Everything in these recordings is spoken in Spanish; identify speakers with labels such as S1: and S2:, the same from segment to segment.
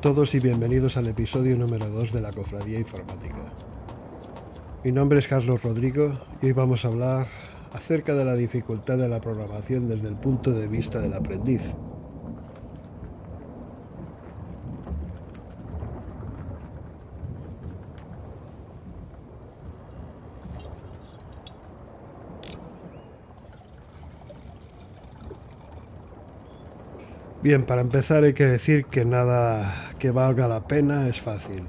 S1: Todos y bienvenidos al episodio número 2 de la Cofradía Informática. Mi nombre es Carlos Rodrigo y hoy vamos a hablar acerca de la dificultad de la programación desde el punto de vista del aprendiz. Bien, para empezar hay que decir que nada que valga la pena es fácil.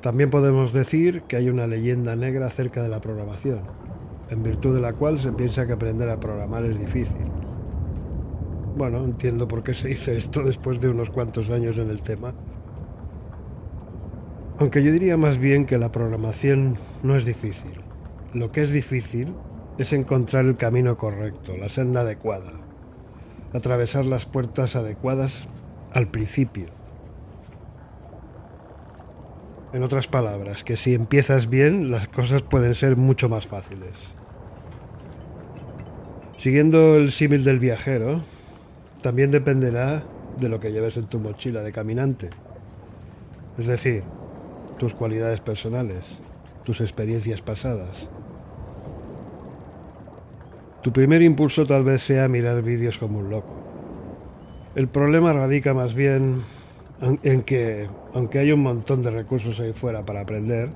S1: También podemos decir que hay una leyenda negra acerca de la programación, en virtud de la cual se piensa que aprender a programar es difícil. Bueno, entiendo por qué se dice esto después de unos cuantos años en el tema. Aunque yo diría más bien que la programación no es difícil. Lo que es difícil es encontrar el camino correcto, la senda adecuada, atravesar las puertas adecuadas al principio. En otras palabras, que si empiezas bien, las cosas pueden ser mucho más fáciles. Siguiendo el símil del viajero, también dependerá de lo que lleves en tu mochila de caminante. Es decir, tus cualidades personales, tus experiencias pasadas. Tu primer impulso tal vez sea mirar vídeos como un loco. El problema radica más bien en que, aunque hay un montón de recursos ahí fuera para aprender,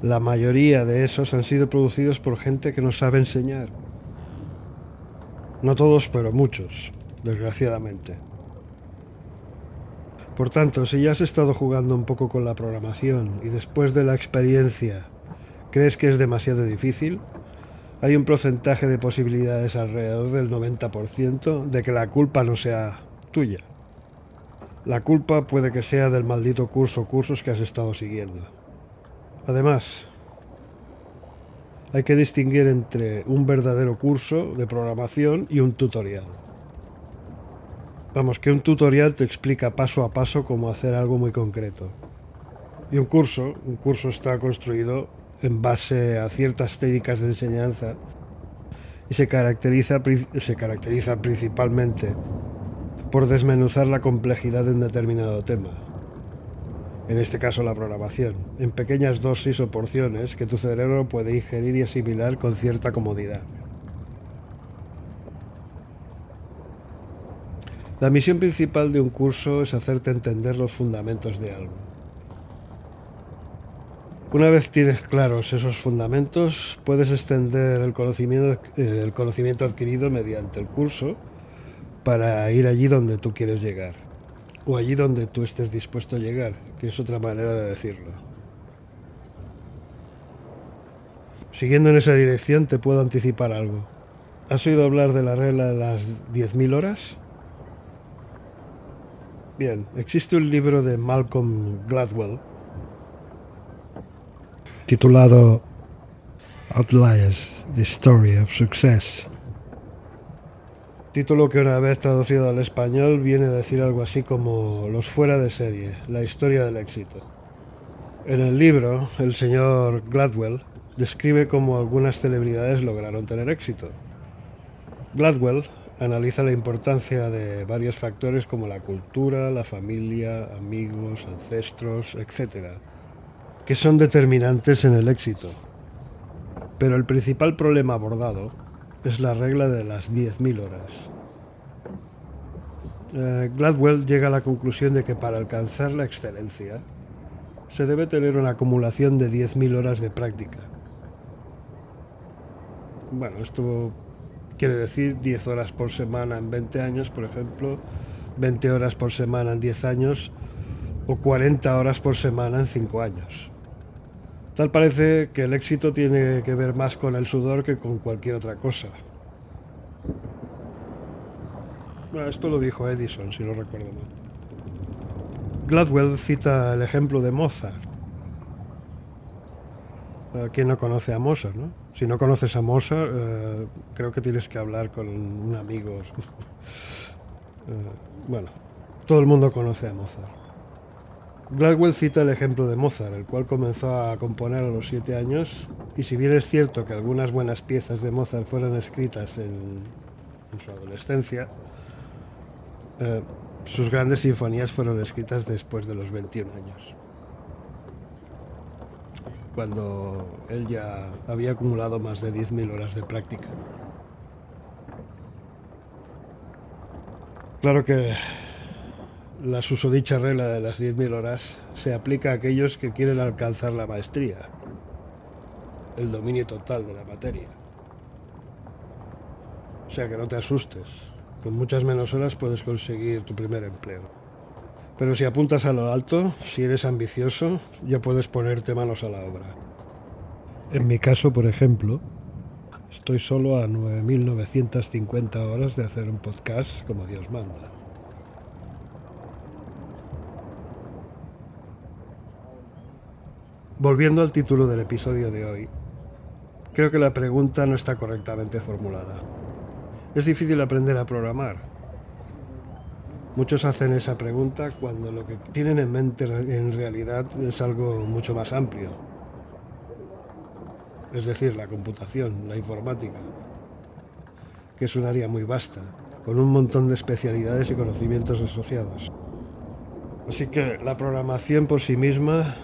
S1: la mayoría de esos han sido producidos por gente que no sabe enseñar. No todos, pero muchos, desgraciadamente. Por tanto, si ya has estado jugando un poco con la programación y después de la experiencia crees que es demasiado difícil, hay un porcentaje de posibilidades alrededor del 90% de que la culpa no sea tuya. La culpa puede que sea del maldito curso o cursos que has estado siguiendo. Además, hay que distinguir entre un verdadero curso de programación y un tutorial. Vamos, que un tutorial te explica paso a paso cómo hacer algo muy concreto. Y un curso, un curso está construido en base a ciertas técnicas de enseñanza y se caracteriza, se caracteriza principalmente por desmenuzar la complejidad de un determinado tema. En este caso la programación, en pequeñas dosis o porciones que tu cerebro puede ingerir y asimilar con cierta comodidad. La misión principal de un curso es hacerte entender los fundamentos de algo. Una vez tienes claros esos fundamentos, puedes extender el conocimiento, eh, el conocimiento adquirido mediante el curso para ir allí donde tú quieres llegar, o allí donde tú estés dispuesto a llegar, que es otra manera de decirlo. Siguiendo en esa dirección te puedo anticipar algo. ¿Has oído hablar de la regla de las 10.000 horas? Bien, existe un libro de Malcolm Gladwell titulado Outliers, The Story of Success. Título que una vez traducido al español viene a decir algo así como Los fuera de serie, la historia del éxito. En el libro, el señor Gladwell describe cómo algunas celebridades lograron tener éxito. Gladwell analiza la importancia de varios factores como la cultura, la familia, amigos, ancestros, etc., que son determinantes en el éxito. Pero el principal problema abordado es la regla de las 10.000 horas. Eh, Gladwell llega a la conclusión de que para alcanzar la excelencia se debe tener una acumulación de 10.000 horas de práctica. Bueno, esto Quiere decir 10 horas por semana en 20 años, por ejemplo, 20 horas por semana en 10 años o 40 horas por semana en 5 años. Tal parece que el éxito tiene que ver más con el sudor que con cualquier otra cosa. Bueno, esto lo dijo Edison, si no recuerdo mal. Gladwell cita el ejemplo de Mozart. ¿Quién no conoce a Mozart, no? Si no conoces a Mozart, eh, creo que tienes que hablar con un amigo. Eh, bueno, todo el mundo conoce a Mozart. Gladwell cita el ejemplo de Mozart, el cual comenzó a componer a los siete años, y si bien es cierto que algunas buenas piezas de Mozart fueron escritas en, su adolescencia, eh, sus grandes sinfonías fueron escritas después de los 21 años, cuando él ya había acumulado más de 10.000 horas de práctica. Claro que la susodicha regla de las 10.000 horas se aplica a aquellos que quieren alcanzar la maestría, el dominio total de la materia. O sea que no te asustes, con muchas menos horas puedes conseguir tu primer empleo. Pero si apuntas a lo alto, si eres ambicioso, ya puedes ponerte manos a la obra. En mi caso, por ejemplo, estoy solo a 9.950 horas de hacer un podcast como Dios manda. Volviendo al título del episodio de hoy, creo que la pregunta no está correctamente formulada. Es difícil aprender a programar. Muchos hacen esa pregunta cuando lo que tienen en mente en realidad es algo mucho más amplio. Es decir, la computación, la informática, que es un área muy vasta, con un montón de especialidades y conocimientos asociados. Así que la programación por sí misma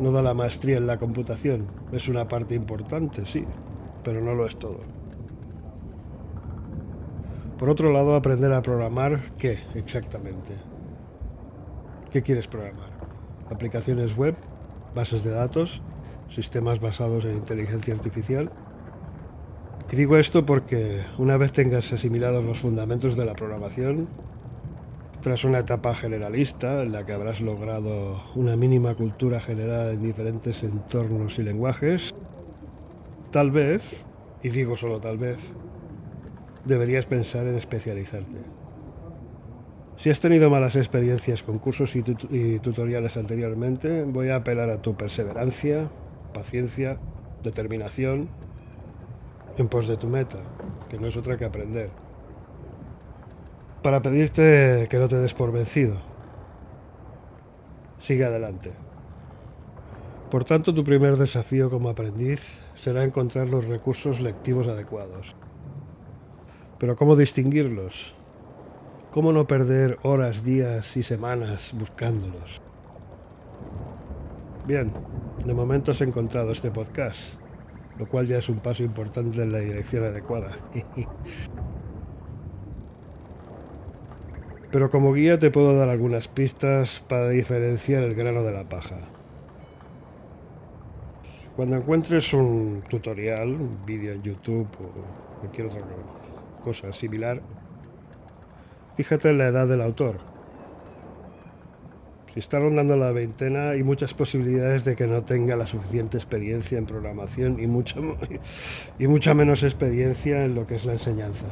S1: no da la maestría en la computación. Es una parte importante, sí, pero no lo es todo. Por otro lado, aprender a programar, ¿qué exactamente? ¿Qué quieres programar? ¿Aplicaciones web? ¿Bases de datos? ¿Sistemas basados en inteligencia artificial? Y digo esto porque una vez tengas asimilados los fundamentos de la programación, tras una etapa generalista en la que habrás logrado una mínima cultura general en diferentes entornos y lenguajes, tal vez, y digo solo tal vez, deberías pensar en especializarte. Si has tenido malas experiencias con cursos y, tutoriales anteriormente, voy a apelar a tu perseverancia, paciencia, determinación en pos de tu meta, que no es otra que aprender para pedirte que no te des por vencido. Sigue adelante. Por tanto, tu primer desafío como aprendiz será encontrar los recursos lectivos adecuados. Pero ¿cómo distinguirlos? ¿Cómo no perder horas, días y semanas buscándolos? Bien, de momento has encontrado este podcast, lo cual ya es un paso importante en la dirección adecuada. pero como guía te puedo dar algunas pistas para diferenciar el grano de la paja. Cuando encuentres un tutorial, un vídeo en YouTube o cualquier otra cosa similar, fíjate en la edad del autor. Si está rondando la veintena, hay muchas posibilidades de que no tenga la suficiente experiencia en programación y, mucho, y mucha menos experiencia en lo que es la enseñanza.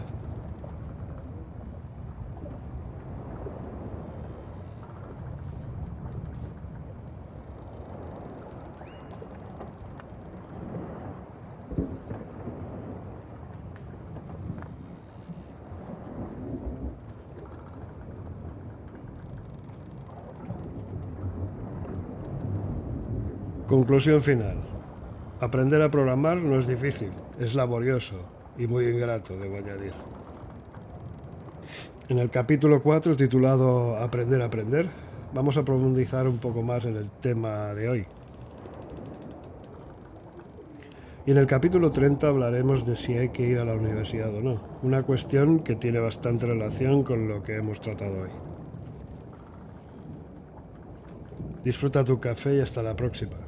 S1: Conclusión final. Aprender a programar no es difícil, es laborioso y muy ingrato, debo añadir. En el capítulo 4, titulado Aprender a aprender, vamos a profundizar un poco más en el tema de hoy. Y en el capítulo 30 hablaremos de si hay que ir a la universidad o no, una cuestión que tiene bastante relación con lo que hemos tratado hoy. Disfruta tu café y hasta la próxima.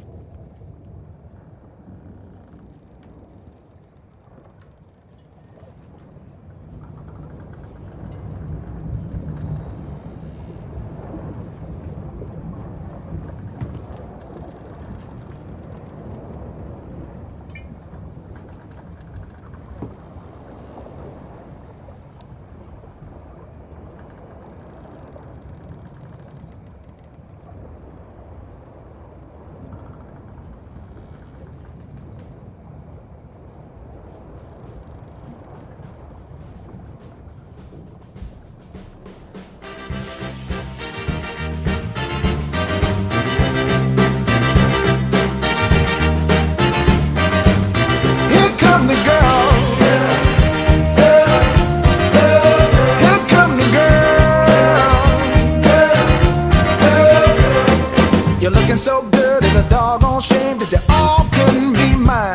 S2: So good, it's a doggone shame that they all couldn't be mine.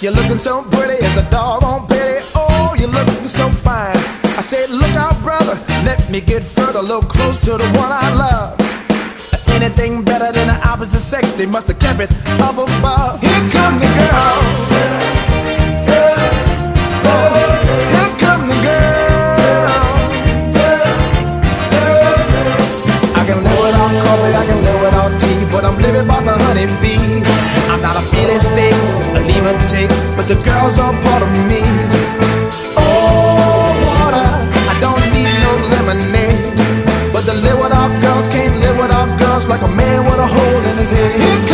S2: You're looking so pretty, it's a doggone pity. Oh, you're looking so fine. I said, look out, brother, let me get further, a little close to the one I love. Anything better than the opposite sex, they must have kept it up above. Here come the girl. Without tea, but I'm living by the honeybee. I'm not a feeling state, a leave or take, but the girls are part of me. Oh, water, I don't need no lemonade, but the live without girls can't live without girls like a man with a hole in his head.